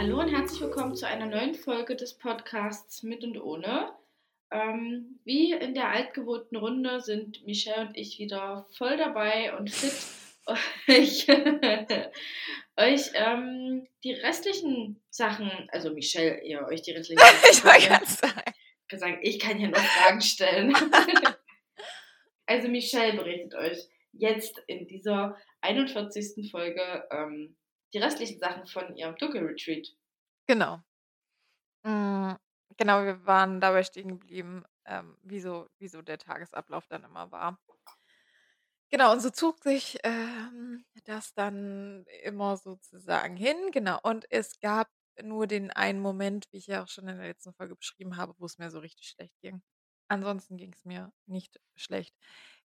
Hallo und herzlich willkommen zu einer neuen Folge des Podcasts Mit und Ohne. Ähm, wie in der altgewohnten Runde sind Michelle und ich wieder voll dabei und fit, euch, euch ähm, die restlichen Sachen, also Michelle, ihr euch die restlichen ich wollte gerade sagen. sagen, ich kann hier noch Fragen stellen. also Michelle berichtet euch jetzt in dieser 41. Folge ähm, die restlichen Sachen von ihrem Dunkelretreat. Genau. Mm, genau, wir waren dabei stehen geblieben, ähm, wie so der Tagesablauf dann immer war. Genau, und so zog sich ähm, das dann immer sozusagen hin. Genau, und es gab nur den einen Moment, wie ich ja auch schon in der letzten Folge beschrieben habe, wo es mir so richtig schlecht ging. Ansonsten ging es mir nicht schlecht.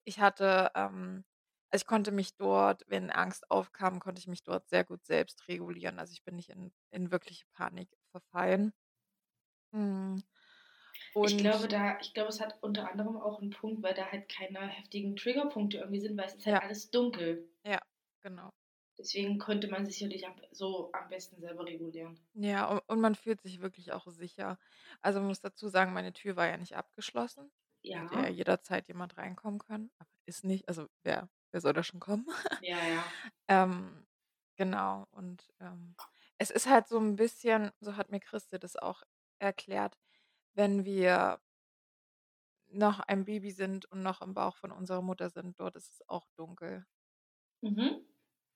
Ich hatte, ähm, also ich konnte mich dort, wenn Angst aufkam, konnte ich mich dort sehr gut selbst regulieren. Also ich bin nicht in, in wirkliche Panik verfallen. Hm. Ich Und glaube, da, ich glaube, es hat unter anderem auch einen Punkt, weil da halt keine heftigen Triggerpunkte irgendwie sind, weil es ist halt ja, alles dunkel. ja, genau. Deswegen konnte man sich sicherlich am, so am besten selber regulieren. Ja, und, und man fühlt sich wirklich auch sicher. Also man muss dazu sagen, meine Tür war ja nicht abgeschlossen. Hätte ja Ja, jederzeit jemand reinkommen können, aber ist nicht. Also wer, wer soll da schon kommen? ja, ja. ähm, genau. Und ähm, es ist halt so ein bisschen, so hat mir Christi das auch erklärt, wenn wir noch ein Baby sind und noch im Bauch von unserer Mutter sind, dort ist es auch dunkel. Mhm.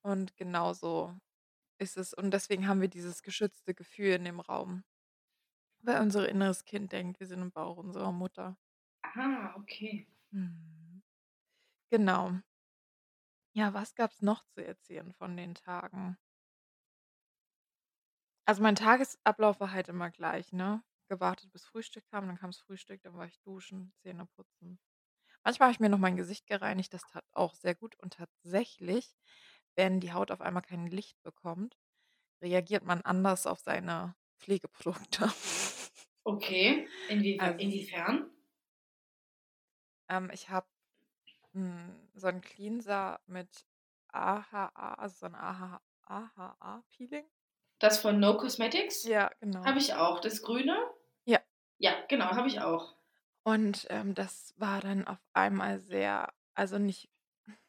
Und genauso ist es. Und deswegen haben wir dieses geschützte Gefühl in dem Raum. Weil unser inneres Kind denkt, wir sind im Bauch unserer Mutter. Ah, okay. Mhm. Genau. Ja, was gab's noch zu erzählen von den Tagen? Also mein Tagesablauf war halt immer gleich, ne? Gewartet, bis Frühstück kam, dann kam's Frühstück, dann war ich duschen, Zähne putzen. Manchmal habe ich mir noch mein Gesicht gereinigt, das tat auch sehr gut. Und tatsächlich, wenn die Haut auf einmal kein Licht bekommt, reagiert man anders auf seine Pflegeprodukte. Okay. Inwie Also es inwiefern? ähm, ich habe hm, so 'n Cleanser mit AHA, also so 'n AHA AHA-Peeling. Das von No Cosmetics? Ja, genau. Habe ich auch. Das Grüne? Ja. Ja, genau, habe ich auch. Und, ähm, das war dann auf einmal sehr also nicht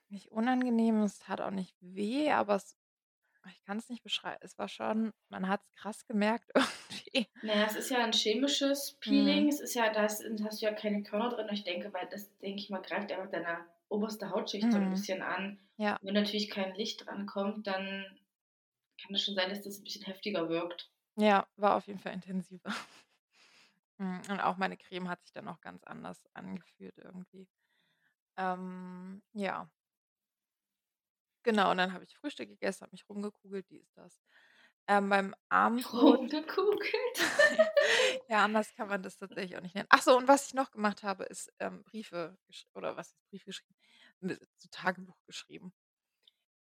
nicht unangenehm, es tat auch nicht weh, aber es ich kann's nicht beschreiben. Es war schon man hat's krass gemerkt irgendwie. Na ja, es ist ja 'n chemisches Mhm. Peeling. Es ist ja da hast hast du ja keine Körner drin. Ich denke, weil das, denke ich mal, greift einfach deine oberste Hautschicht so 'n Mhm. bisschen an. Ja. Wenn natürlich kein Licht drankommt, dann kann es schon sein, dass das 'n bisschen heftiger wirkt. Ja, war auf jeden Fall intensiver. Hm, und auch meine Creme hat sich dann auch ganz anders angefühlt irgendwie. Ähm, ja. Genau, und dann habe ich Frühstück gegessen, habe mich rumgekugelt, dies, das. Ähm, beim Abendbrot Rumgekugelt? ja, anders kann man das tatsächlich auch nicht nennen. Ach so, und was ich noch gemacht habe, ist, ähm, Briefe oder was heißt Briefe geschrieben? So Tagebuch geschrieben.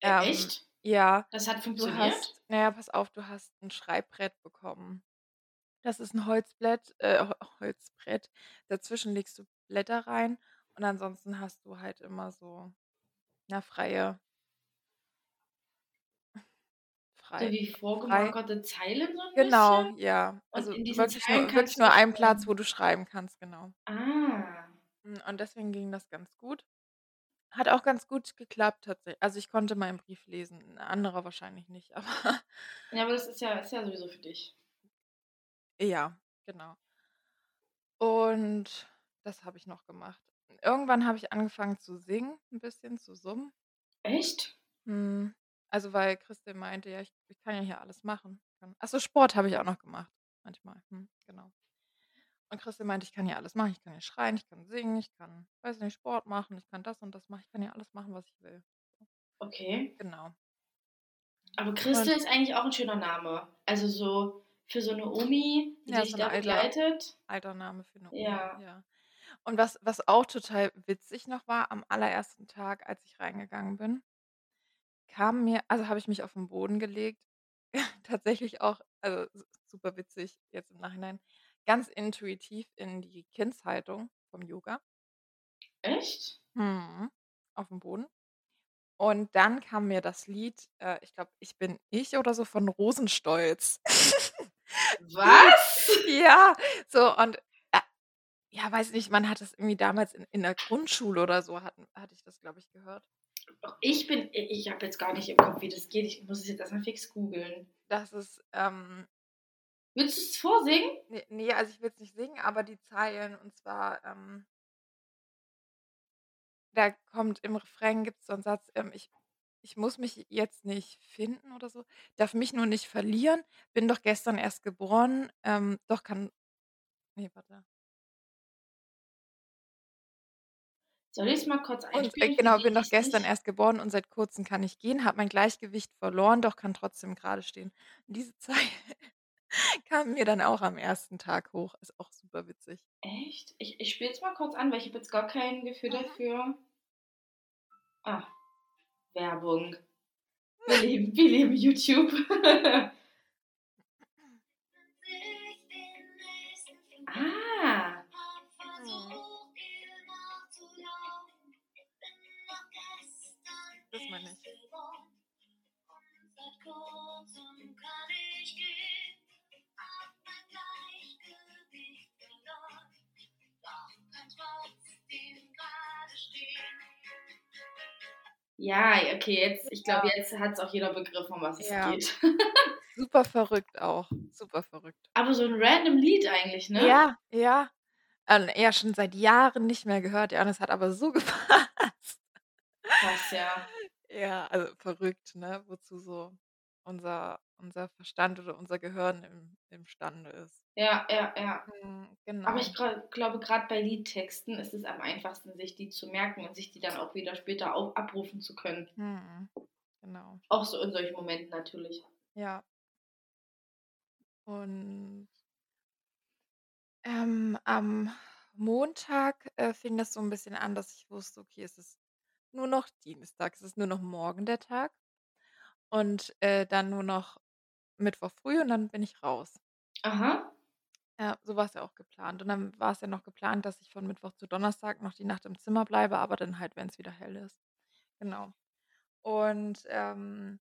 Äh, Ähm, echt? ja, Das hat du funktioniert? hast na ja, pass auf, du hast 'n Schreibbrett bekommen. Das ist 'n Holzblatt äh, Ho Holzbrett. Dazwischen legst du Blätter rein und ansonsten hast du halt immer so, na, freie So frei wie frei vorgemarkerte Zeilen so 'n Genau, bisschen? ja. Also wirklich Zeilen nur wirklich nur ein Platz, wo du schreiben kannst, genau. Ah. Hm, und deswegen ging das ganz gut. Hat auch ganz gut geklappt tatsä also ich konnte meinen Brief lesen, 'n anderer wahrscheinlich nicht, aber Ja, aber das ist ja ist ja sowieso für dich. Ja, genau. Und das habe ich noch gemacht. Irgendwann habe ich angefangen zu singen, 'n bisschen zu summen. Echt? Mhm. Also, weil Christel meinte: „Ja, ich ich kann ja hier alles machen.“ Kann ach so, Sport habe ich auch noch gemacht manchmal. Mhm, genau. Und Christel meinte: „Ich kann hier alles machen. Ich kann hier schreien, ich kann singen, ich kann, weiß nicht, Sport machen, ich kann das und das machen. Ich kann hier alles machen, was ich will.“ Okay. Genau. Aber Und Christel ist eigentlich auch 'n schöner Name. Also so für so 'ne Omi, die Ja, dich so da alter begleitet. alter Name für 'ne Omi, Ja. ja. Und was was auch total witzig noch war, am allerersten Tag, als ich reingegangen bin kam mir also habe ich mich auf 'n Boden gelegt, tatsächlich auch also super witzig jetzt im Nachhinein, ganz intuitiv in die Kindshaltung vom Yoga. Echt? Mhm. Auf'm Boden. Und dann kam mir das Lied, äh, ich glaube, „Ich bin ich“ oder so von Rosenstolz. Was? Ja, so und, äh, ja, weiß nicht, man hat das irgendwie damals in in der Grundschule oder so hatten hatte ich das, glaube ich, gehört. Ich bin ich habe jetzt gar nicht im Kopf, wie das geht. Ich muss es jetzt erst mal fix googeln. Das ist, ähm Willst du's vorsingen? Ne, ne, also ich will's nicht singen, aber die Zeilen und zwar, ähm da kommt im Refrain gibt's so 'n Satz, ähm: „Ich ich muss mich jetzt nicht finden“ oder so, „darf mich nur nicht verlieren, bin doch gestern erst geboren, ähm, doch kann“ ne, warte. Soll ich's mal kurz Und äh, einspielen genau, bin doch die's gestern nicht erst geboren und seit Kurzem kann ich gehen, habe mein Gleichgewicht verloren, doch kann trotzdem gerade stehen. Und diese Zeile kam mir dann auch am ersten Tag hoch, ist auch super witzig. Echt? Ich ich spiele es mal kurz an, weil ich habe jetzt gar kein Gefühl Mhm. dafür. Ah, Werbung. Wir lieben wir lieben YouTube. Das meine ich. Ja, okay, jetzt ich glaube, jetzt hat's auch jeder begriffen, um was es Ja. geht. Super verrückt auch, super verrückt. Aber so 'n random Lied eigentlich, ne? Ja, ja. Ähm, ja, schon seit Jahren nicht mehr gehört, ja, und es hat aber so gepasst. Krass, ja. Ja, also verrückt, ne, wozu so unser unser Verstand oder unser Gehirn im imstande ist. Ja, ja, ja. Mhm, Aber genau. ich gra glaube, grad bei Liedtexten ist es am einfachsten, sich die zu merken und sich die dann auch wieder später au abrufen zu können. Mhm, genau. Auch so in solchen Momenten natürlich. Ja. Und ähm, am Montag, äh, fing das so 'n bisschen an, dass ich wusste: „Okay, es ist nur noch Dienstag, es ist nur noch morgen der Tag und, äh, dann nur noch Mittwoch früh und dann bin ich raus.“ Aha. Ja, so war's ja auch geplant. Und dann war's ja noch geplant, dass ich von Mittwoch zu Donnerstag noch die Nacht im Zimmer bleibe, aber dann halt, wenn's wieder hell ist. Genau. Und, ähm,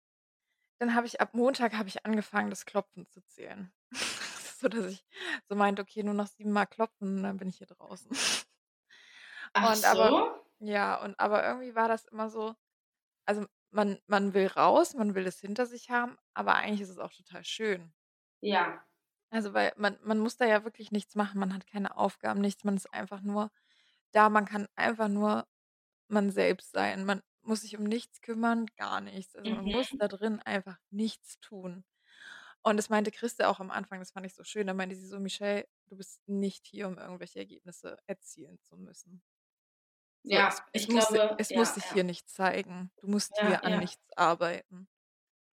dann habe ich ab Montag habe ich angefangen, das Klopfen zu zählen. So, dass ich so meinte: „Okay, nur noch 7 Mal klopfen und dann bin ich hier draußen.“ Ach Und aber so? Ja, und aber irgendwie war das immer so also, man man will raus, man will es hinter sich haben, aber eigentlich ist es auch total schön. Ja. Also, weil man man muss da ja wirklich nichts machen, man hat keine Aufgaben, nichts, man ist einfach nur da, man kann einfach nur man selbst sein. Man muss sich um nichts kümmern, gar nichts. Also, man muss Mhm. da drin einfach nichts tun. Und das meinte Christa auch am Anfang, das fand ich so schön. Da meinte sie so: „Michelle, du bist nicht hier, um irgendwelche Ergebnisse erzielen zu müssen.“ So, Ja, es es ich muss glaube es muss ja, sich ja. hier nichts zeigen. Du musst Ja, hier an nichts arbeiten.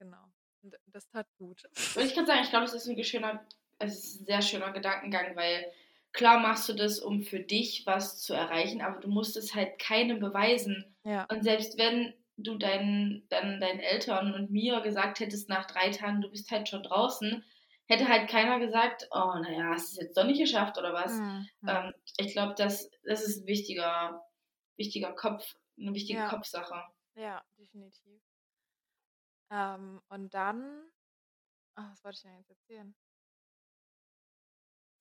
Genau. Und das tat gut. Wollte ich grad sagen, ich glaube, das ist 'n schöner es ist 'n sehr schöner Gedankengang, weil klar machst du das, um für dich was zu erreichen, aber du musst es halt keinem beweisen. Und selbst wenn du deinen dann deinen Eltern und mir gesagt hättest nach 3 Tagen: „Du bist halt schon draußen“, hätte halt keiner gesagt: „Oh, na ja, hast du's jetzt doch nicht geschafft oder was?“ Mhm. Ähm, ich glaube, das das ist 'n wichtiger wichtiger Kopf 'ne wichtige Ja. Kopfsache. Ja, definitiv. Ähm, und dann ah, was wollte ich denn jetzt erzählen?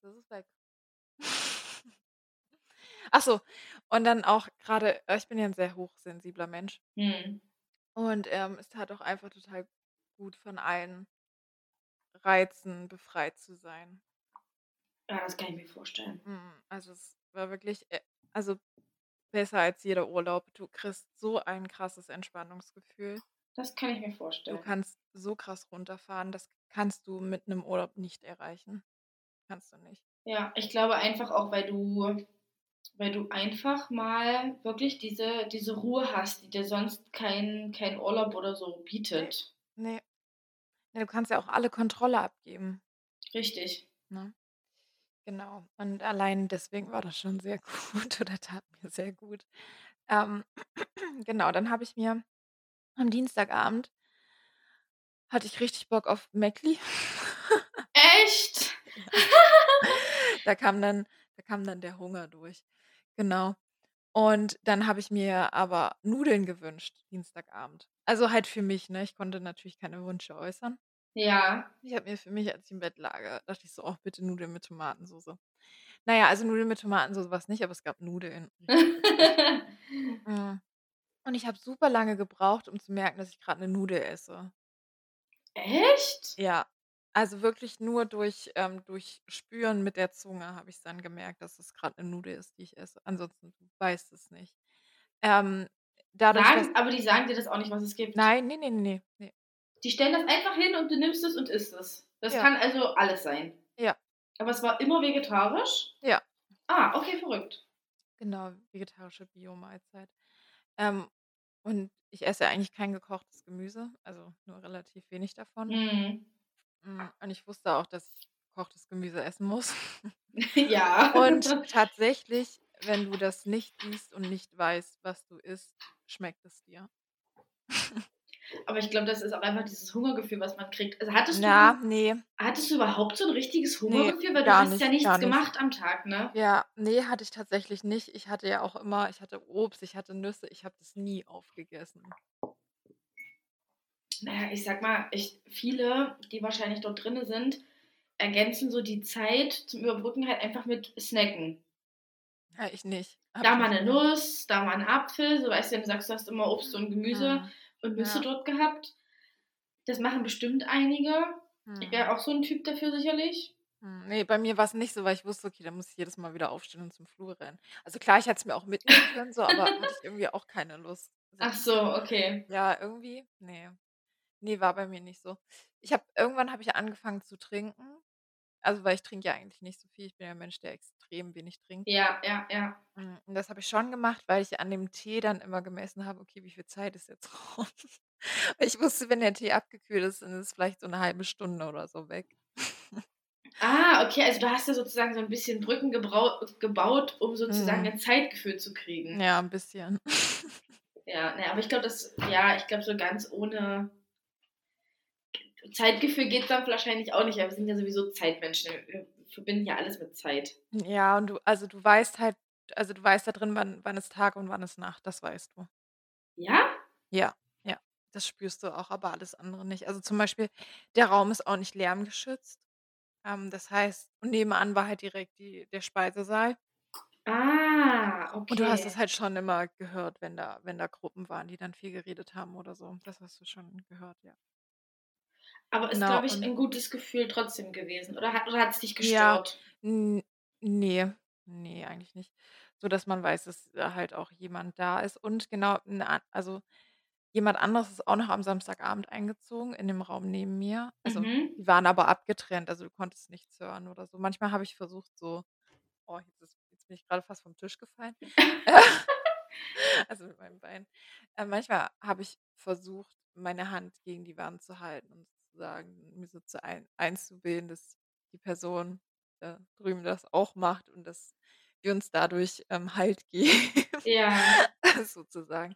Das ist weg. Ach so, und dann auch grade äh, ich bin ja 'n sehr hochsensibler Mensch. Mhm. Und, ähm, es tat auch einfach total gut, von allen Reizen befreit zu sein. Ja, das kann ich mir vorstellen. Mhm, also, es war wirklich, äh also, besser als jeder Urlaub. Du kriegst so ein krasses Entspannungsgefühl. Das kann ich mir Du vorstellen. kannst so krass runterfahren, das kannst du mit 'nem Urlaub nicht erreichen. Kannst du nicht. Ja, ich glaube einfach auch, weil du weil du einfach mal wirklich diese diese Ruhe hast, die dir sonst kein kein Urlaub oder so bietet. ne. Ja, du kannst ja auch alle Kontrolle abgeben. Richtig. Ne? Genau. Und allein deswegen war das schon sehr gut oder tat mir sehr gut. Ähm, genau, dann habe ich mir am Dienstagabend hatte ich richtig Bock auf Mcli. Echt? Ja. Da kam dann da kam dann der Hunger durch. Genau. Und dann habe ich mir aber Nudeln gewünscht, Dienstagabend. Also halt für mich, ne? Ich konnte natürlich keine Wünsche äußern. Ja. Ich habe mir für mich, als ich im Bett lag, äh, dachte ich so: „Oh, bitte Nudeln mit Tomatensoße.“ Na ja, also Nudeln mit Tomatensoße war's nicht, aber es gab Nudeln. Mhm. Und ich habe super lange gebraucht, um zu merken, dass ich grad 'ne Nudel esse. Echt? Ja. Also wirklich nur durch ähm, durch Spüren mit der Zunge habe ich's dann gemerkt, dass es grad 'ne Nudel ist, die ich esse. Ansonsten weißt es nicht. Ähm, dadurch, dass Sagen aber die sagen dir das auch nicht, was es gibt? Nein, ne, ne, ne, ne. Die stellen das einfach hin und du nimmst es und isst es. Das Ja. kann also alles sein? Ja. Aber es war immer vegetarisch? Ja. Ah, okay, verrückt. Genau, vegetarische Bio-Mahlzeit. Ähm, und ich esse eigentlich kein gekochtes Gemüse, also nur relativ wenig davon. Mhm. Hm, und ich wusste auch, dass ich gekochtes Gemüse essen muss. Ja. Und tatsächlich, wenn du das nicht siehst und nicht weißt, was du isst, schmeckt es dir. Aber ich glaube, das ist auch einfach dieses Hungergefühl, was man kriegt. Also, hattest Na, du ne. hattest du überhaupt so 'n richtiges Hungergefühl? Weil du hast nicht, ja nichts nicht. gemacht am Tag, ne? Ja, ne, hatte ich tatsächlich nicht. Ich hatte ja auch immer ich hatte Obst, ich hatte Nüsse, ich habe das nie aufgegessen. Na ja, ich sage mal, ich viele, die wahrscheinlich dort drinnen sind, ergänzen so die Zeit zum Überbrücken halt einfach mit Snacken. Ja, ich nicht. Habe Da mal 'ne gemacht. Nuss, da mal 'n Apfel, so weißt du, du sagst, du hast immer Obst und Gemüse Mhm. Und Nüsse Ja. dort gehabt. Das machen bestimmt einige. Ich Mhm. wäre auch so 'n Typ dafür sicherlich. Hm, ne, bei mir war's nicht so, weil ich wusste: „Okay, dann muss ich jedes Mal wieder aufstehen und zum Flur rennen.“ Also klar, ich hätte es mir auch mitnehmen können so, aber hatte ich irgendwie auch keine Lust. Ach so, okay. Ja, irgendwie ne. Ne, war bei mir nicht so. Ich habe irgendwann habe ich angefangen zu trinken. Also, weil ich trinke ja eigentlich nicht so viel. Ich bin ja 'n Mensch, der extrem wenig trinkt. Ja, ja, ja. Hm, und das habe ich schon gemacht, weil ich an dem Tee dann immer gemessen habe: „Okay, wie viel Zeit ist jetzt rum?“ Weil ich wusste, wenn der Tee abgekühlt ist, dann ist es vielleicht so 'ne 1/2 Stunde oder so weg. Ah, okay, also du hast ja sozusagen so 'n bisschen Brücken gebaut, um sozusagen Mhm. ein Zeitgefühl zu kriegen. Ja, 'n bisschen. Ja, ne, aber ich glaube, das ja, ich glaube, so ganz ohne Zeitgefühl geht's dann wahrscheinlich auch nicht, weil wir sind ja sowieso Zeitmenschen. Wir verbinden ja alles mit Zeit. Ja, und du also du weißt halt also du weißt da drin, wann wann ist Tag und wann ist Nacht, das weißt du. Ja? Ja, ja, das spürst du auch, aber alles andere nicht. Also zum Beispiel, der Raum ist auch nicht lärmgeschützt. Ähm, das heißt und nebenan war halt direkt die der Speisesaal. Ah, Und du hast das okay. halt schon immer gehört, wenn da wenn da Gruppen waren, die dann viel geredet haben oder so. Das hast du schon gehört, ja. Aber ist, Genau, glaube ich, und 'n gutes Gefühl trotzdem gewesen, oder hat oder hat's dich Ja, gestört? n ne, ne, eigentlich nicht. So, dass man weiß, dass, äh, halt auch jemand da ist und genau, also jemand anderes ist auch noch am Samstagabend eingezogen in dem Raum neben mir. Also, Mhm. die waren aber abgetrennt, also du konntest nichts hören oder so. Manchmal habe ich versucht so oh, jetzt ist jetzt bin ich grade fast vom Tisch gefallen. Also mit meinem Bein. Äh, manchmal habe ich versucht, meine Hand gegen die Wand zu halten und sozusagen mir so zu ein einzubilden, dass die Person da drüben das auch macht und dass wir uns dadurch, ähm, Halt geben, Ja. sozusagen.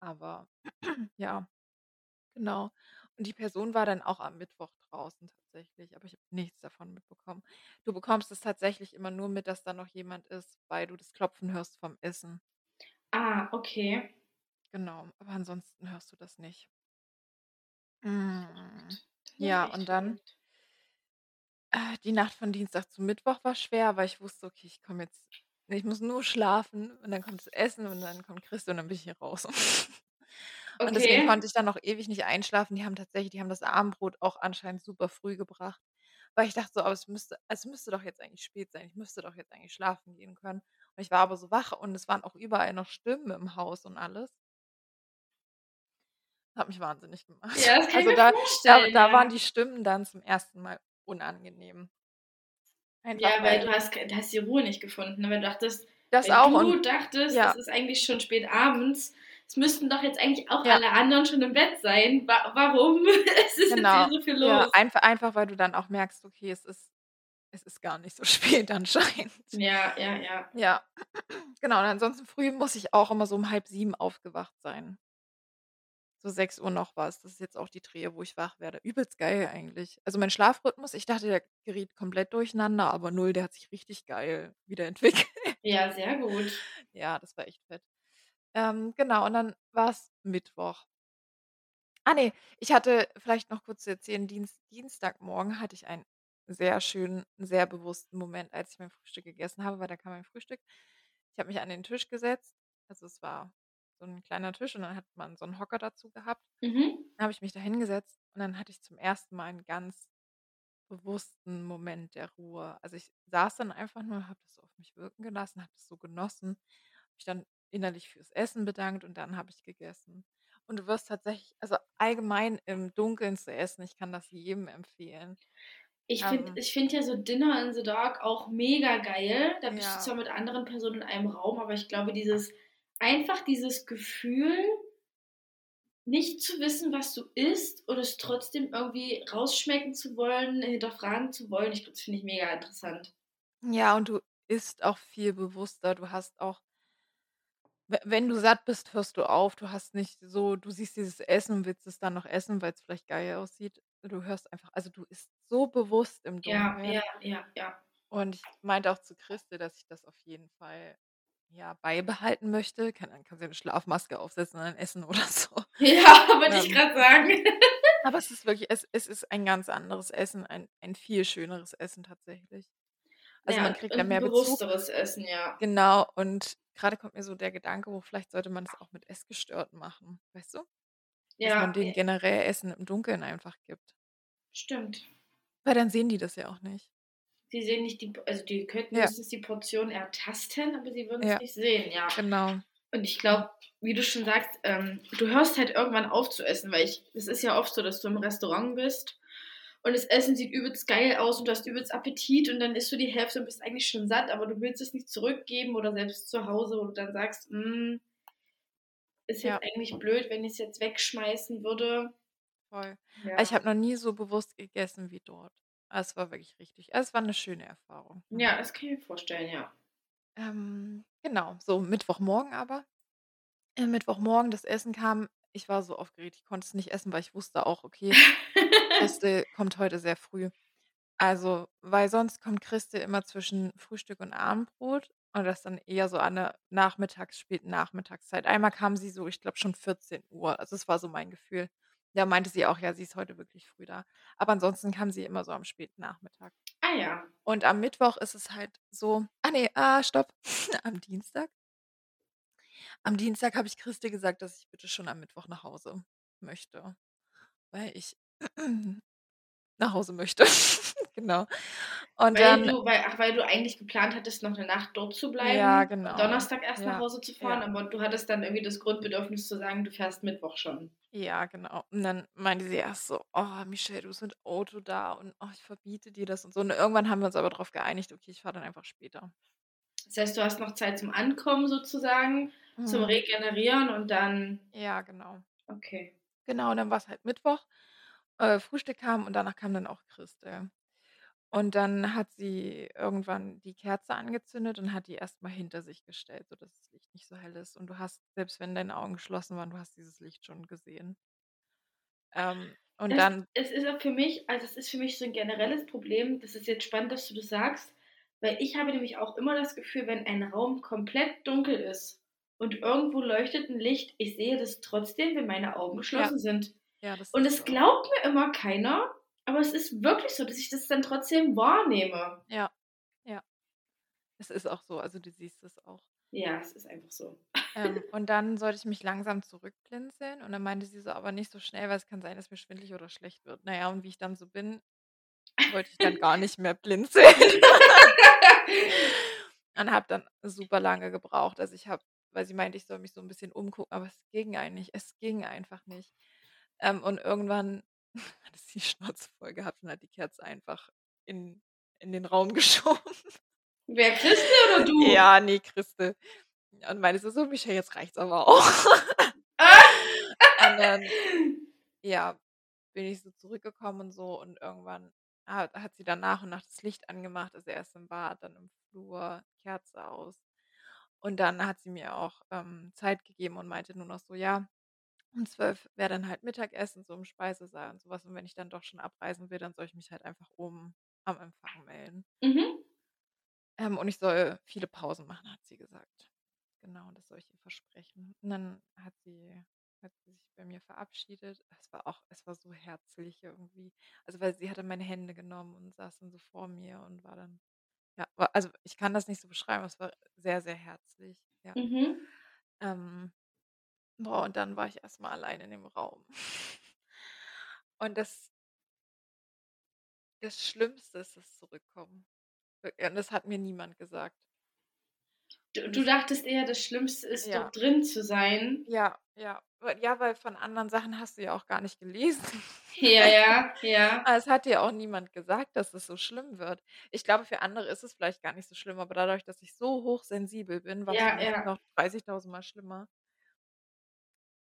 Aber ja, genau. Und die Person war dann auch am Mittwoch draußen tatsächlich, aber ich habe nichts davon mitbekommen. Du bekommst es tatsächlich immer nur mit, dass da noch jemand ist, weil du das Klopfen hörst vom Essen. Ah, okay. Genau, aber ansonsten hörst du das nicht. Hm, Ja, echt und dann verrückt. äh, die Nacht von Dienstag zu Mittwoch war schwer, weil ich wusste: „Okay, ich komme jetzt ich muss nur schlafen und dann kommt das Essen und dann kommt Christi und dann bin ich hier raus.“ Und deswegen Okay. konnte ich dann auch ewig nicht einschlafen. Die haben tatsächlich die haben das Abendbrot auch anscheinend super früh gebracht, weil ich dachte so: „Aber es müsste es müsste doch jetzt eigentlich spät sein. Ich müsste doch jetzt eigentlich schlafen gehen können.“ Und ich war aber so wach und es waren auch überall noch Stimmen im Haus und alles. Hat mich wahnsinnig gemacht. Ja, das kann ich Also mir da da vorstellen, da waren ja. die Stimmen dann zum 1. Mal unangenehm. Einfach Ja, weil weil du hast hast die Ruhe nicht gefunden, ne? Weil du dachtest Das auch du und dachtest, es ja. ist eigentlich schon spät abends. Es müssten doch jetzt eigentlich auch Ja. alle anderen schon im Bett sein. Wa warum ist es jetzt Genau. hier so viel Ja, los? einfa einfach, weil du dann auch merkst: „Okay, es ist es ist gar nicht so spät anscheinend.“ Ja, ja, ja. Ja. Genau, und ansonsten früh muss ich auch immer so um 6:30 aufgewacht sein. So 6:00 noch was. Das ist jetzt auch die Drehe, wo ich wach werde. Übelst geil eigentlich. Also mein Schlafrhythmus, ich dachte, der geriet komplett durcheinander, aber null, der hat sich richtig geil wieder entwickelt. Ja, sehr gut. Ja, das war echt fett. Ähm, genau, und dann war's Mittwoch. Ah ne, ich hatte vielleicht noch kurz zu erzählen, Dienst Dienstagmorgen hatte ich einen sehr schönen, sehr bewussten Moment, als ich mein Frühstück gegessen habe, weil da kam mein Frühstück. Ich habe mich an den Tisch gesetzt. Also, es war so 'n kleiner Tisch und dann hat man so 'n Hocker dazu gehabt. Mhm. Dann habe ich mich da hingesetzt und dann hatte ich zum ersten Mal 'n ganz bewussten Moment der Ruhe. Also, ich saß dann einfach nur, habe das so auf mich wirken gelassen, habe das so genossen, habe mich dann innerlich fürs Essen bedankt und dann habe ich gegessen. Und du wirst tatsächlich also, allgemein im Dunkeln zu essen, ich kann das jedem empfehlen. Ich finde Ähm ich finde ja so Dinner in the Dark auch mega geil. Da bist du Ja. zwar mit anderen Personen in einem Raum, aber ich glaube, dieses einfach dieses Gefühl nicht zu wissen, was du isst und es trotzdem irgendwie rausschmecken zu wollen, hinterfragen zu wollen, ich glaube, das finde ich mega interessant. Ja, und du isst auch viel bewusster. Du hast auch we wenn du satt bist, hörst du auf. Du hast nicht so du siehst dieses Essen und willst es dann noch essen, weil's vielleicht geil aussieht. Du hörst einfach also, du isst so bewusst im Ja, Dunkeln. ja, ja, ja. Und ich meinte auch zu Christel, dass ich das auf jeden Fall, ja, beibehalten möchte. Keine Ahnung, kannst dir 'ne Schlafmaske aufsetzen und dann essen oder so. Ja, ich Ähm grad sagen. aber es ist wirklich es es ist ein ganz anderes Essen, ein ein viel schöneres Essen tatsächlich. Also, man Ja, kriegt und da 'n mehr Bezug. bewussteres Essen, ja. Genau, und grade kommt mir so der Gedanke hoch, vielleicht sollte man das auch mit Essgestörten machen, weißt du? Dass man Ja, denen generell Essen im Dunkeln einfach gibt. Stimmt. Weil dann sehen die das ja auch nicht. Die sehen nicht die also, die könnten Ja. höchstens die Portion ertasten, aber sie würden's Ja. nicht sehen, ja. Genau. Und ich glaube, wie du schon sagst, ähm, du hörst halt irgendwann auf zu essen, weil ich es ist ja oft so, dass du im Restaurant bist und das Essen sieht übelst geil aus und du hast übelst Appetit und dann isst du die Hälfte und bist eigentlich schon satt, aber du willst es nicht zurückgeben oder selbst zu Hause, wo du dann sagst: „Hm“ „ist Ja. jetzt eigentlich blöd, wenn ich's jetzt wegschmeißen würde.“ Voll. Ja. Ah, ich habe noch nie so bewusst gegessen wie dort. Ah, es war wirklich richtig es war 'ne schöne Erfahrung. Ja, das kann ich mir vorstellen, ja. Ähm, genau, so Mittwochmorgen aber äh, Mittwochmorgen, das Essen kam. Ich war so aufgeregt, ich konnte es nicht essen, weil ich wusste auch, okay, Christel kommt heute sehr früh. Also, weil sonst kommt Christel immer zwischen Frühstück und Abendbrot und das dann eher so an der Nachmittags späten Nachmittagszeit. Einmal kam sie so, ich glaube schon 14:00. Also, das war so mein Gefühl. Da meinte sie auch: „Ja, sie ist heute wirklich früh da.“ Aber ansonsten kam sie immer so am späten Nachmittag. Ah ja. Und am Mittwoch ist es halt so ah ne, ah, stopp, am Dienstag am Dienstag habe ich Christel gesagt, dass ich bitte schon am Mittwoch nach Hause möchte, weil ich nach Hause möchte. Genau. Und Weil dann du weil ach, weil du eigentlich geplant hattest, noch 'ne Nacht dort zu Ja, bleiben genau. und Donnerstag erst nach Ja, Hause zu fahren, ja. aber du hattest dann irgendwie das Grundbedürfnis zu sagen, du fährst Mittwoch schon. Ja, genau. Und dann meinte sie erst so: „Oh, Michelle, du bist mit Auto da und, oh, ich verbiete dir das“ und so. Und irgendwann haben wir uns aber drauf geeinigt: „Okay, ich fahre dann einfach später.“ Das heißt, du hast noch Zeit zum Ankommen sozusagen, zum Mhm. Regenerieren und dann Ja, genau. Okay. Genau, und dann war's halt Mittwoch. Äh, Frühstück kam und danach kam dann auch Christel. Und dann hat sie irgendwann die Kerze angezündet und hat die erst mal hinter sich gestellt, sodass das Licht nicht so hell ist. Und du hast, selbst wenn deine Augen geschlossen waren, du hast dieses Licht schon gesehen. Ähm, und Es dann es ist auch für mich also, es ist für mich so 'n generelles Problem. Das ist jetzt spannend, dass du das sagst, weil ich habe nämlich auch immer das Gefühl, wenn ein Raum komplett dunkel ist und irgendwo leuchtet 'n Licht, ich sehe das trotzdem, wenn meine Augen Ja. geschlossen sind. Ja, das Und ist es so. glaubt mir immer keiner, aber es ist wirklich so, dass ich das dann trotzdem wahrnehme. Ja, ja. Es ist auch so, also, du siehst es auch. Ja, es ist einfach so. Ähm, und dann sollte ich mich langsam zurückblinzeln und dann meinte sie so: „Aber nicht so schnell, weil es kann sein, dass mir schwindelig oder schlecht wird.“ Na ja, und wie ich dann so bin, wollte ich dann gar nicht mehr blinzeln. Und habe dann super lange gebraucht. Also, ich habe weil sie meinte, ich soll mich so 'n bisschen umgucken, aber es ging eigentlich es ging einfach nicht. Ähm, und irgendwann hatte sie die Schnauze voll gehabt und hat die Kerze einfach in in den Raum geschoben. Wer, Christel oder du? Ja, ne, Christel. Und meinte so: „So, Michelle, jetzt reicht's aber auch.“ Und dann ja, bin ich so zurückgekommen und so und irgendwann ha hat sie dann nach und nach das Licht angemacht, also, erst im Bad, dann im Flur, Kerze aus. Und dann hat sie mir auch, ähm, Zeit gegeben und meinte nur noch so: „Ja, um 12 wäre dann halt Mittagessen so im Speisesaal und so was. Und wenn ich dann doch schon abreisen will, dann soll ich mich halt einfach oben am Empfang melden.“ Mhm. Ähm, und ich soll viele Pausen machen, hat sie gesagt. Genau, das soll ich ihr versprechen. Und dann hat sie hat sie sich bei mir verabschiedet. Es war auch es war so herzlich irgendwie. Also, weil sie hatte meine Hände genommen und saß dann so vor mir und war dann ja, war also, ich kann das nicht so beschreiben, es war sehr, sehr herzlich, ja. Mhm. Ähm, boah, und dann war ich erst mal allein in dem Raum. Und das das Schlimmste ist das Zurückkommen. und das hat mir niemand gesagt. Du, du dachtest eher, das Schlimmste ist, Ja. dort drin zu sein. Ja, ja. Ja, weil von anderen Sachen hast du ja auch gar nicht gelesen. Ja, ja, ja. Es hat dir auch niemand gesagt, dass es so schlimm wird. Ich glaube, für andere ist es vielleicht gar nicht so schlimm, aber dadurch, dass ich so hochsensibel bin, war es Ja, ja. noch 30.000 Mal schlimmer.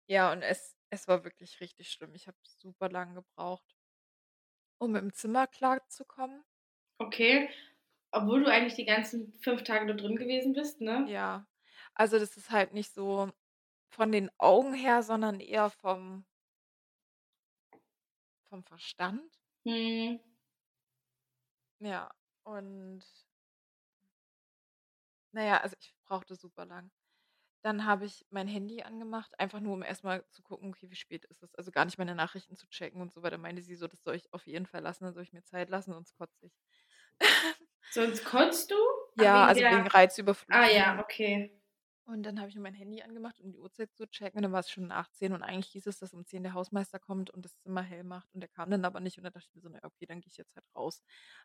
Ja, und es es war wirklich richtig schlimm. Ich habe super lang gebraucht, um im Zimmer klarzukommen. Okay. Obwohl du eigentlich die ganzen 5 Tage da drin gewesen bist, ne? Ja. Also, das ist halt nicht so von den Augen her, sondern eher vom vom Verstand. Mhm. Ja, und na ja, also, ich brauchte super lang. Dann habe ich mein Handy angemacht, einfach nur, um erst mal zu gucken: „Okay, wie spät ist es?“ Also, gar nicht meine Nachrichten zu checken und so weiter. Meinte sie so: „Das soll ich auf jeden Fall lassen, dann soll ich mir Zeit lassen, sonst kotze ich.“ Sonst kotzt du? Ach, Ja, wegen also, der wegen ah Reizüberflutung. ja, okay. Und dann habe ich mir mein Handy angemacht, um die Uhrzeit zu checken, und dann war es schon nach 10 und eigentlich hieß es, dass um 10 der Hausmeister kommt und das Zimmer hell macht und der kam dann aber nicht und dann dachte ich mir so: „Na okay, dann gehe ich jetzt halt raus“,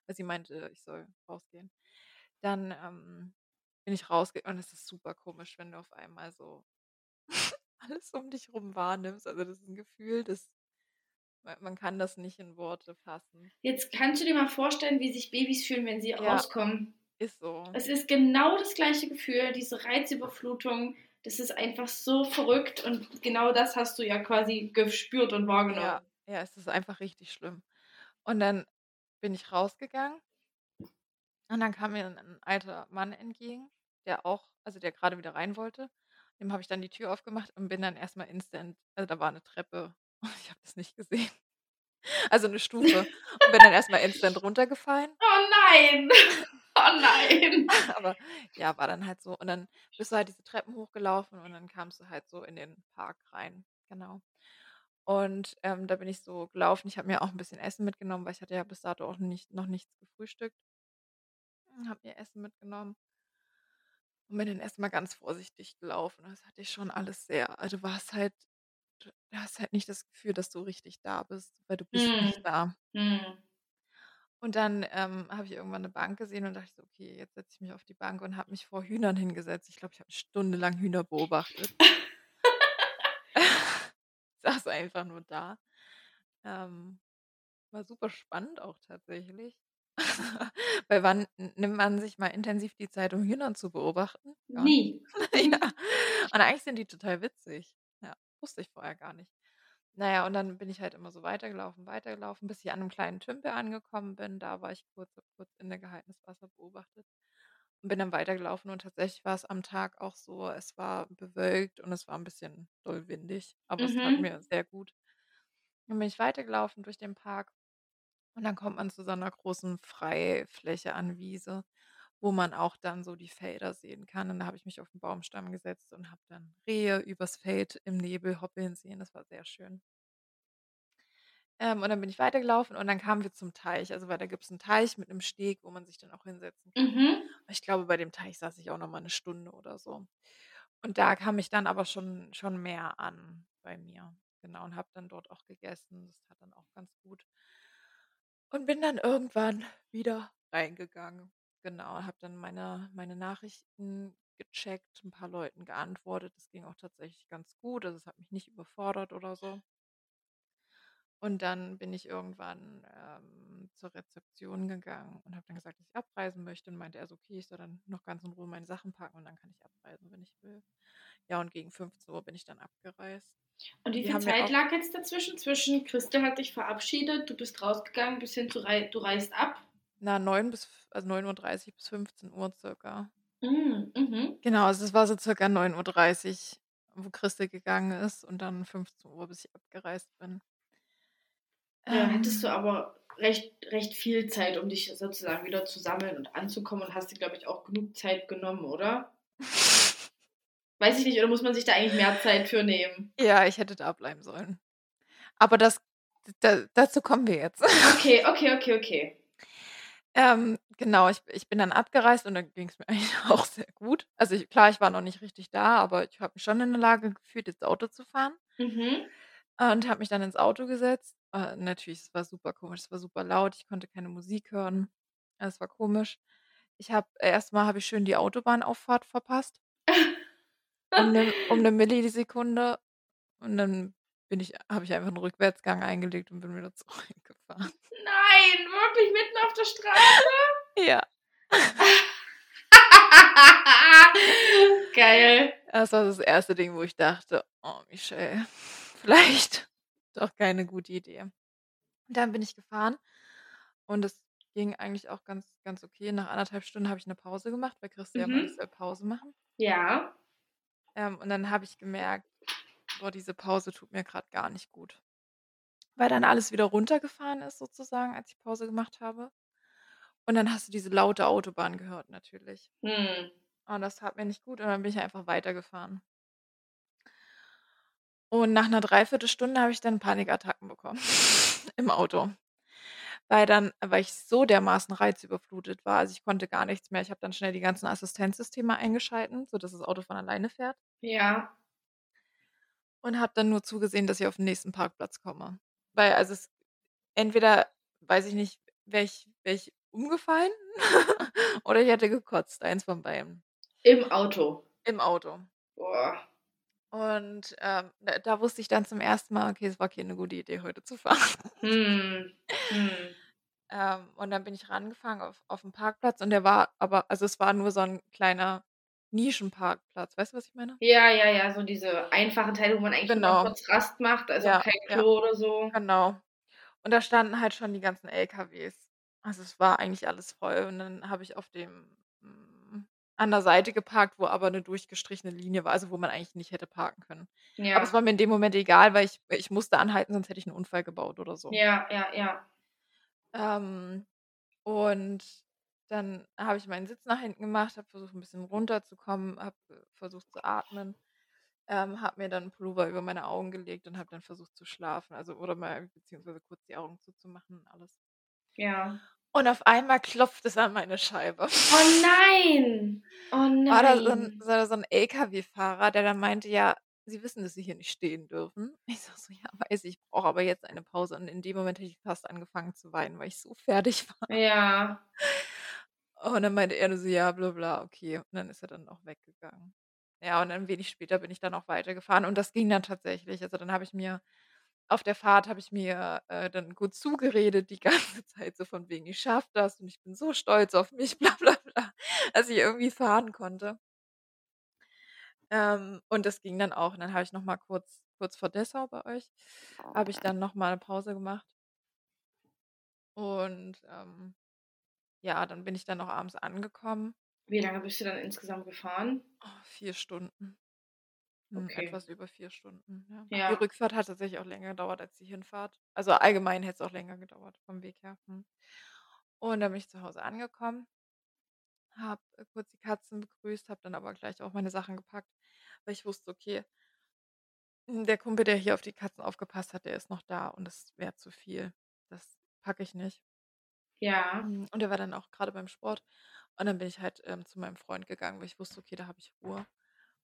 weil sie meinte, ich soll rausgehen. Dann, ähm, bin ich rausgegangen und es ist super komisch, wenn du auf einmal so alles um dich rum wahrnimmst. Also, das ist 'n Gefühl, das ma man kann das nicht in Worte fassen. Jetzt kannst du dir mal vorstellen, wie sich Babys fühlen, wenn sie Ja. rauskommen. Ist so. Es ist genau das gleiche Gefühl, diese Reizüberflutung. Das ist einfach so verrückt und genau das hast du ja quasi gespürt und wahrgenommen. Ja, ja, es ist einfach richtig schlimm. Und dann bin ich rausgegangen und dann kam mir 'n 'n alter Mann entgegen, der auch also, der grade wieder rein wollte. Dem habe ich dann die Tür aufgemacht und bin dann erst mal instant also, da war 'ne Treppe und ich habe das nicht gesehen. Also, 'ne Stufe und bin dann erst mal instant runtergefallen. Oh nein. Oh nein. Aber ja, war dann halt so. Und dann bist du halt diese Treppen hochgelaufen und dann kamst du halt so in den Park rein, genau. Und, ähm, da bin ich so gelaufen. Ich habe mir auch 'n bisschen Essen mitgenommen, weil ich hatte ja bis dato auch nicht noch nichts gefrühstückt. Hm, habe mir Essen mitgenommen und bin dann erst mal ganz vorsichtig gelaufen. Das hatte ich schon alles sehr also, du warst halt du hast halt nicht das Gefühl, dass du richtig da bist, weil du bist Mhm. nicht da. Mhm. Und dann, ähm, habe ich irgendwann 'ne Bank gesehen und dachte so: „Okay, jetzt setze ich mich auf die Bank“ und habe mich vor Hühnern hingesetzt. Ich glaube, ich habe 'ne Stunde lang Hühner beobachtet. Saß einfach nur da. Ähm, war super spannend auch tatsächlich. Weil wann nimmt man sich mal intensiv die Zeit, um Hühner zu beobachten? Nicht. Nie. Ja. Und eigentlich sind die total witzig. Ja, wusste ich vorher gar nicht. Na ja, und dann bin ich halt immer so weitergelaufen, weitergelaufen, bis ich an 'nem kleinen Tümpel angekommen bin. Da war ich kurz kurz innegehalten, das Wasser beobachtet und bin dann weitergelaufen und tatsächlich war es am Tag auch so, es war bewölkt und es war 'n bisschen doll windig, aber es tat Mhm. mir sehr gut. Dann bin ich weitergelaufen durch den Park und dann kommt man zu so 'ner großen Freifläche an Wiese, wo man auch dann so die Felder sehen kann. Und da habe ich mich auf 'n Baumstamm gesetzt und habe dann Rehe übers Feld im Nebel hoppeln sehen. Das war sehr schön. Ähm, und dann bin ich weitergelaufen und dann kamen wir zum Teich. Also, weil da gibt's 'n Teich mit 'nem Steg, wo man sich dann auch hinsetzen kann. Mhm. Ich glaube, bei dem Teich saß ich auch noch mal 'ne Stunde oder so. Und da kam ich dann aber schon schon mehr an bei mir, genau, und habe dann dort auch gegessen. Das tat dann auch ganz gut. Und bin dann irgendwann wieder reingegangen. Genau, habe dann meine meine Nachrichten gecheckt, 'n paar Leuten geantwortet. Das ging auch tatsächlich ganz gut. Also, es hat mich nicht überfordert oder so. Und dann bin ich irgendwann, ähm, zur Rezeption gegangen und habe dann gesagt, dass ich abreisen möchte und meinte er so: „Okay, ich soll dann noch ganz in Ruhe meine Sachen packen und dann kann ich abreisen, wenn ich will.“ Ja, und gegen 15:00 bin ich dann abgereist. Und wie viel Zeit lag jetzt dazwischen? Zwischen Christel hat dich verabschiedet, du bist rausgegangen, bis hin zu rei du reist ab? Na, 9 bis also, 9:30 bis 15:00 circa. Hm, mhm. Genau, also, es war so circa 9:30, wo Christel gegangen ist und dann 15:00, bis ich abgereist bin. Ja, hattest du Ähm aber recht, recht viel Zeit, um dich sozusagen wieder zu sammeln und anzukommen und hast dir, glaube ich, auch genug Zeit genommen, oder? Weiß ich nicht, oder muss man sich da eigentlich mehr Zeit für nehmen? Ja, ich hätte da bleiben sollen. Aber das, da, dazu kommen wir jetzt. Okay, okay, okay, okay. Ähm, genau, ich, ich bin dann abgereist und dann ging es mir eigentlich auch sehr gut. Also ich, klar, ich war noch nicht richtig da, aber ich habe mich schon in der Lage gefühlt, jetzt Auto zu fahren. Mhm. Und habe mich dann ins Auto gesetzt. Äh, natürlich, es war super komisch, es war super laut, ich konnte keine Musik hören. Es war komisch. Ich habe erstmal habe ich schön die Autobahnauffahrt verpasst. Um eine um 'ne Millisekunde und dann bin ich habe ich einfach einen Rückwärtsgang eingelegt und bin wieder zurückgefahren. Nein, wirklich mitten auf der Straße? Ja. Geil. Das war das erste Ding, wo ich dachte: „Oh, Michelle, vielleicht doch keine gute Idee.“ Dann bin ich gefahren und es ging eigentlich auch ganz ganz okay. Nach anderthalb Stunden habe ich eine Pause gemacht, weil Christian Mhm. soll Pause machen. Ja. Ähm, und dann habe ich gemerkt: „Boah, diese Pause tut mir gerade gar nicht gut.“ Weil dann alles wieder runtergefahren ist sozusagen, als ich Pause gemacht habe. Und dann hast du diese laute Autobahn gehört natürlich. Hm. Und das tat mir nicht gut und dann bin ich einfach weitergefahren. Und nach einer Dreiviertelstunde habe ich dann Panikattacken bekommen im Auto. Weil dann weil ich so dermaßen reizüberflutet war. Also, ich konnte gar nichts mehr. Ich habe dann schnell die ganzen Assistenzsysteme eingeschalten, sodass das Auto von alleine fährt Ja. und habe dann nur zugesehen, dass ich auf den nächsten Parkplatz komme. Weil also, es entweder, weiß ich nicht, wäre ich wäre ich umgefallen oder ich hätte gekotzt, eins von beiden. Im Auto. Im Auto. Boah. Und, ähm, da da wusste ich dann zum ersten Mal: „Okay, es war keine gute Idee, heute zu fahren.“ Hm. Hm. Ähm, und dann bin ich rangefahren auf auf 'n Parkplatz und der war aber also, es war nur so 'n kleiner Nischenparkplatz. Weißt du, was ich meine? Ja, ja, ja, so diese einfachen Teile, wo man eigentlich nur Genau. kurz Rast macht, also Ja, kein ja. Klo oder so. Genau. Und da standen halt schon die ganzen LKWs. Also, es war eigentlich alles voll und dann habe ich auf dem hm, an der Seite geparkt, wo aber 'ne durchgestrichene Linie war, also, wo man eigentlich nicht hätte parken können. Aber es Ja. war mir in dem Moment egal, weil ich ich musste anhalten, sonst hätte ich 'n Unfall gebaut oder so. Ja, ja, ja. Ähm, und dann habe ich meinen Sitz nach hinten gemacht, habe versucht, 'n bisschen runterzukommen, habe, äh, versucht zu atmen, ähm, habe mir dann 'n Pullover über meine Augen gelegt und habe dann versucht zu schlafen, also oder mal beziehungsweise kurz die Augen zuzumachen und alles. Ja. Und auf einmal klopft es an meine Scheibe. Oh nein! Oh War da so 'n nein. so so 'n LKW-Fahrer, der dann meinte: „Ja, Sie wissen, dass Sie hier nicht stehen dürfen?“ Ich sage so: „Ja, weiß ich, ich brauche aber jetzt eine Pause.“ Und in dem Moment hätte ich fast angefangen zu weinen, weil ich so fertig war. Ja. Und dann meinte er nur so: „Ja, bla bla, okay.“ Und dann ist er dann auch weggegangen. Ja, und dann wenig später bin ich dann auch weitergefahren und das ging dann tatsächlich. Also, dann habe ich mir auf der Fahrt habe ich mir, äh, dann gut zugeredet die ganze Zeit, so von wegen: „Ich schaffe das und ich bin so stolz auf mich“, bla bla bla, dass ich irgendwie fahren konnte. Ähm, und das ging dann auch. Und dann habe ich noch mal kurz kurz vor Dessau bei euch habe ich dann noch mal 'ne Pause gemacht. Und, ähm, ja, dann bin ich dann auch abends angekommen. Wie lange bist du dann insgesamt gefahren? Oh, 4 Stunden. Hm, Okay. etwas über 4 Stunden, ja. Die Ja. Rückfahrt hat tatsächlich auch länger gedauert als die Hinfahrt. Also, allgemein hätte es auch länger gedauert vom Weg her, mhm. Und dann bin ich zu Hause angekommen habe, äh, kurz die Katzen begrüßt, habe dann aber gleich auch meine Sachen gepackt, weil ich wusste, okay hm, der Kumpel, der hier auf die Katzen aufgepasst hat, der ist noch da und das wäre zu viel. Das packe ich nicht. Ja. Hm, und der war dann auch grade beim Sport. Und dann bin ich halt, ähm, zu meinem Freund gegangen, weil ich wusste, okay, da habe ich Ruhe.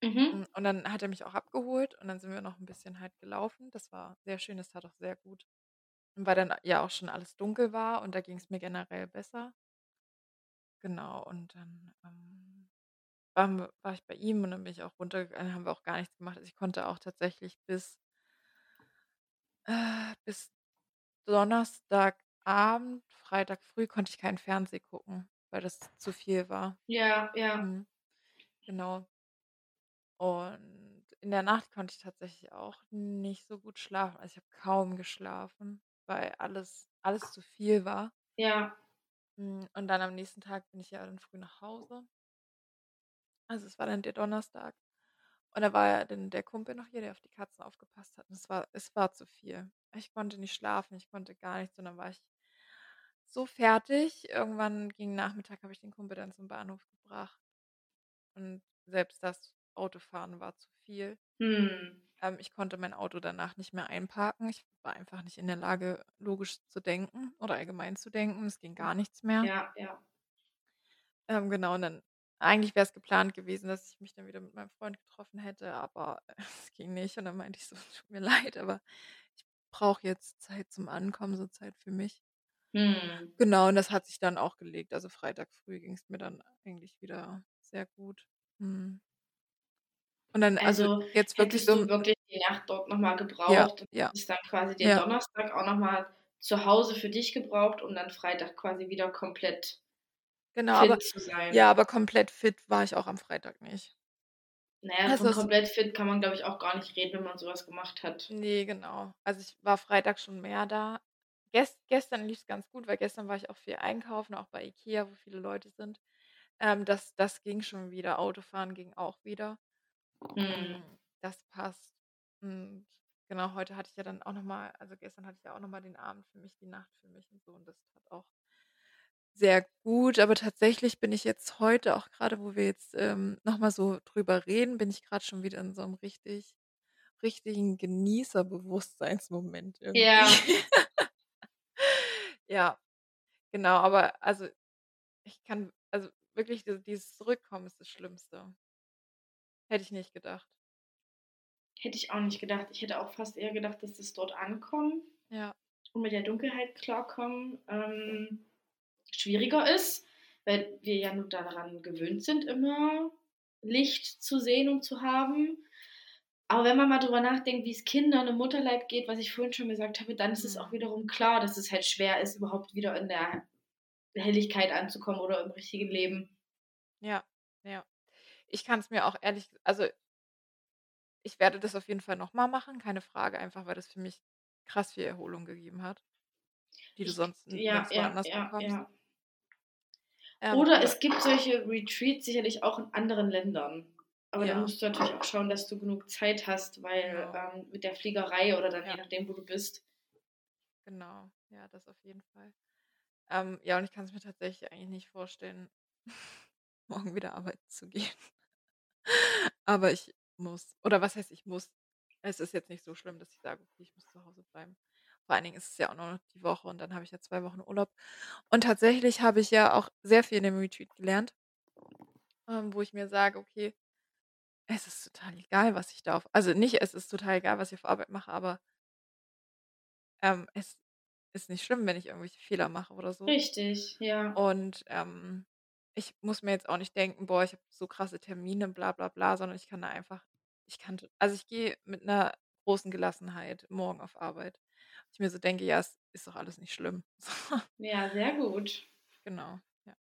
Mhm. Hm, und dann hat er mich auch abgeholt und dann sind wir noch 'n bisschen halt gelaufen. Das war sehr schön, das tat auch sehr gut. Und weil dann ja auch schon alles dunkel war und da ging's mir generell besser. Genau, und dann, ähm, wir war ich bei ihm und dann bin ich auch runtergegangen haben wir auch gar nichts gemacht. Also, ich konnte auch tatsächlich bis äh, bis Donnerstagabend, Freitag früh konnte ich kein Fernseh gucken, weil das zu viel war. Ja, ja. Mhm. Genau. Und in der Nacht konnte ich tatsächlich auch nicht so gut schlafen. Also, ich habe kaum geschlafen, weil alles alles zu viel war. Ja. Hm, und dann am nächsten Tag bin ich ja dann früh nach Hause. Also, es war dann der Donnerstag. Und da war ja dann der Kumpel noch hier, der auf die Katzen aufgepasst hat. Und es war es war zu viel. Ich konnte nicht schlafen, ich konnte gar nichts und dann war ich so fertig. Irgendwann gegen Nachmittag habe ich den Kumpel dann zum Bahnhof gebracht. Und selbst das Autofahren war zu viel. Mhm. Ähm, ich konnte mein Auto danach nicht mehr einparken. Ich war einfach nicht in der Lage, logisch zu denken oder allgemein zu denken. Es ging gar nichts mehr. Ja, ja. Ähm, genau, und dann eigentlich wäre es geplant gewesen, dass ich mich dann wieder mit meinem Freund getroffen hätte, aber es ging nicht. Und dann meinte ich so: „Tut mir leid, aber ich brauche jetzt Zeit zum Ankommen, so Zeit für mich.“ Mhm. Genau, und das hat sich dann auch gelegt. Also, Freitag früh ging es mir dann eigentlich wieder sehr gut. Mhm. Und dann also, Also, jetzt wirklich hättest so du wirklich die Nacht dort noch mal Ja, gebraucht und ja. hättest dann quasi den Ja. Donnerstag auch noch mal zu Hause für dich gebraucht, um dann Freitag quasi wieder komplett Genau, aber fit zu sein. ja, aber komplett fit war ich auch am Freitag nicht. Na ja, Also, von es komplett fit kann man, glaube ich, auch gar nicht reden, wenn man so was gemacht hat. Ne, genau. Also, ich war Freitag schon mehr da. Ges gestern lief's ganz gut, weil gestern war ich auch viel einkaufen, auch bei IKEA, wo viele Leute sind. Ähm, das das ging schon wieder. Autofahren ging auch wieder. Hm, das passt. Und genau, heute hatte ich ja dann auch noch mal also, gestern hatte ich ja auch noch mal den Abend für mich, die Nacht für mich und so und das tat auch sehr gut. Aber tatsächlich bin ich jetzt heute auch grade, wo wir jetzt, ähm, noch mal so drüber reden, bin ich grad schon wieder in so 'nem richtig richtigen Genießerbewusstseinsmoment irgendwie. Ja. Ja, genau, aber also, ich kann also, wirklich di dieses Zurückkommen ist das Schlimmste. Hätte ich nicht gedacht. Hätte ich auch nicht gedacht. Ich hätte auch fast eher gedacht, dass das dort ankommen Ja. und mit der Dunkelheit klarkommen, ähm, schwieriger ist, weil wir ja nur daran gewöhnt sind, immer Licht zu sehen und zu haben. Aber wenn man mal drüber nachdenkt, wie's Kindern im Mutterleib geht, was ich vorhin schon gesagt habe, dann ist es auch Mhm. wiederum klar, dass es halt schwer ist, überhaupt wieder in der Helligkeit anzukommen oder im richtigen Leben. Ja, ja. Ich kann's mir auch ehrlich also ich werde das auf jeden Fall noch mal machen, keine Frage, einfach weil das für mich krass viel Erholung gegeben hat, die du Ich sonst n ja, nirgendwo ja, anders ja, bekommst. ja. Ähm, Oder es gibt solche Retreats sicherlich auch in anderen Ländern. Aber da Ja. musst du natürlich auch schauen, dass du genug Zeit hast, weil, Genau. ähm, mit der Fliegerei oder dann je Ja. nachdem, wo du bist Genau, ja, das auf jeden Fall. Ähm, ja, und ich kann's mir tatsächlich eigentlich nicht vorstellen, morgen wieder arbeiten zu gehen. Aber ich muss. Oder was heißt ich muss? Es ist jetzt nicht so schlimm, dass ich sage: „Okay, ich muss zu Hause bleiben.“ Vor allen Dingen ist es ja auch nur noch die Woche und dann habe ich ja 2 Wochen Urlaub. Und tatsächlich habe ich ja auch sehr viel in dem Retreat gelernt ähm, wo ich mir sage: „Okay, es ist total egal, was ich da auf“ also, nicht, es ist total egal, was ich auf Arbeit mache, aber ähm, es ist nicht schlimm, wenn ich irgendwelche Fehler mache oder so. Richtig, ja. Und, ähm, ich muss mir jetzt auch nicht denken: „Boah, ich habe so krasse Termine, bla bla bla“, sondern ich kann da einfach ich kann also, ich gehe mit 'ner großen Gelassenheit morgen auf Arbeit. Ich mir so denke: „Ja, es ist doch alles nicht schlimm.“ So. Ja, sehr gut. Genau, ja.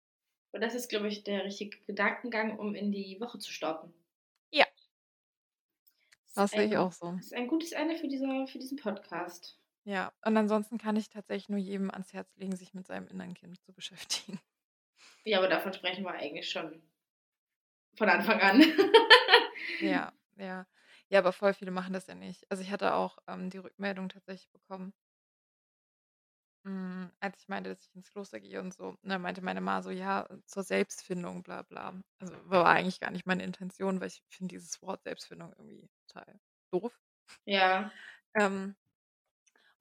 Und das ist, glaube ich, der richtige Gedankengang, um in die Woche zu starten. Ja. Das sehe ich auch so. ist ein gutes Ende für dieser für diesen Podcast. Ja, und ansonsten kann ich tatsächlich nur jedem ans Herz legen, sich mit seinem inneren Kind zu beschäftigen. Ja, aber davon sprechen wir eigentlich schon von Anfang an. Ja, ja. Ja, aber voll viele machen das ja nicht. Also, ich hatte auch, ähm, die Rückmeldung tatsächlich bekommen hm, als ich meinte, dass ich ins Kloster gehe und so. Und dann meinte meine Ma so: „Ja, zur Selbstfindung, bla bla.“ Also, war eigentlich gar nicht meine Intention, weil ich finde dieses Wort Selbstfindung irgendwie total doof. Ja. Ähm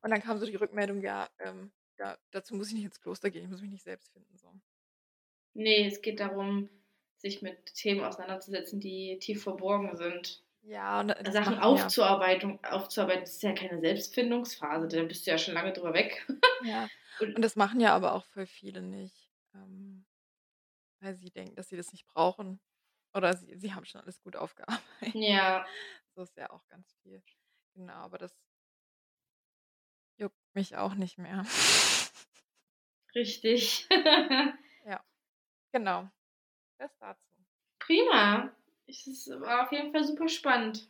und dann kam so die Rückmeldung: „Ja, ähm, da dazu muss ich nicht ins Kloster gehen, ich muss mich nicht selbst finden“, so. Ne, es geht darum, sich mit Themen auseinanderzusetzen, die tief verborgen sind. Ja, und das Sachen Aufzuarbeitung aufzuarbeiten, das ist ja keine Selbstfindungsphase, da bist du ja schon lange drüber weg. Ja, Und und das machen ja aber auch voll viele nicht, ähm, weil sie denken, dass sie das nicht brauchen oder sie sie haben schon alles gut aufgearbeitet. Ja. So ist ja auch ganz viel. Genau, aber das juckt mich auch nicht mehr. Richtig. Ja, genau. Das dazu. Prima. Es war auf jeden Fall super spannend.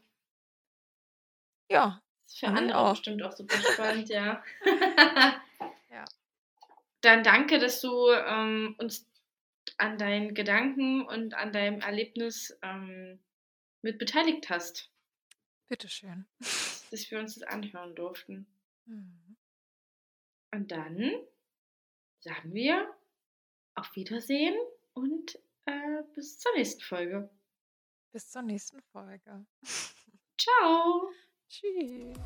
Ja, für andere auch. bestimmt auch super spannend, ja. Ja. Dann danke, dass du, ähm, uns an deinen Gedanken und an deinem Erlebnis, ähm, mit beteiligt hast. Bitte schön. Dass wir uns das anhören durften. Mhm. Und dann sagen wir auf Wiedersehen und äh, bis zur nächsten Folge. Bis zur nächsten Folge. Ciao. Tschüss.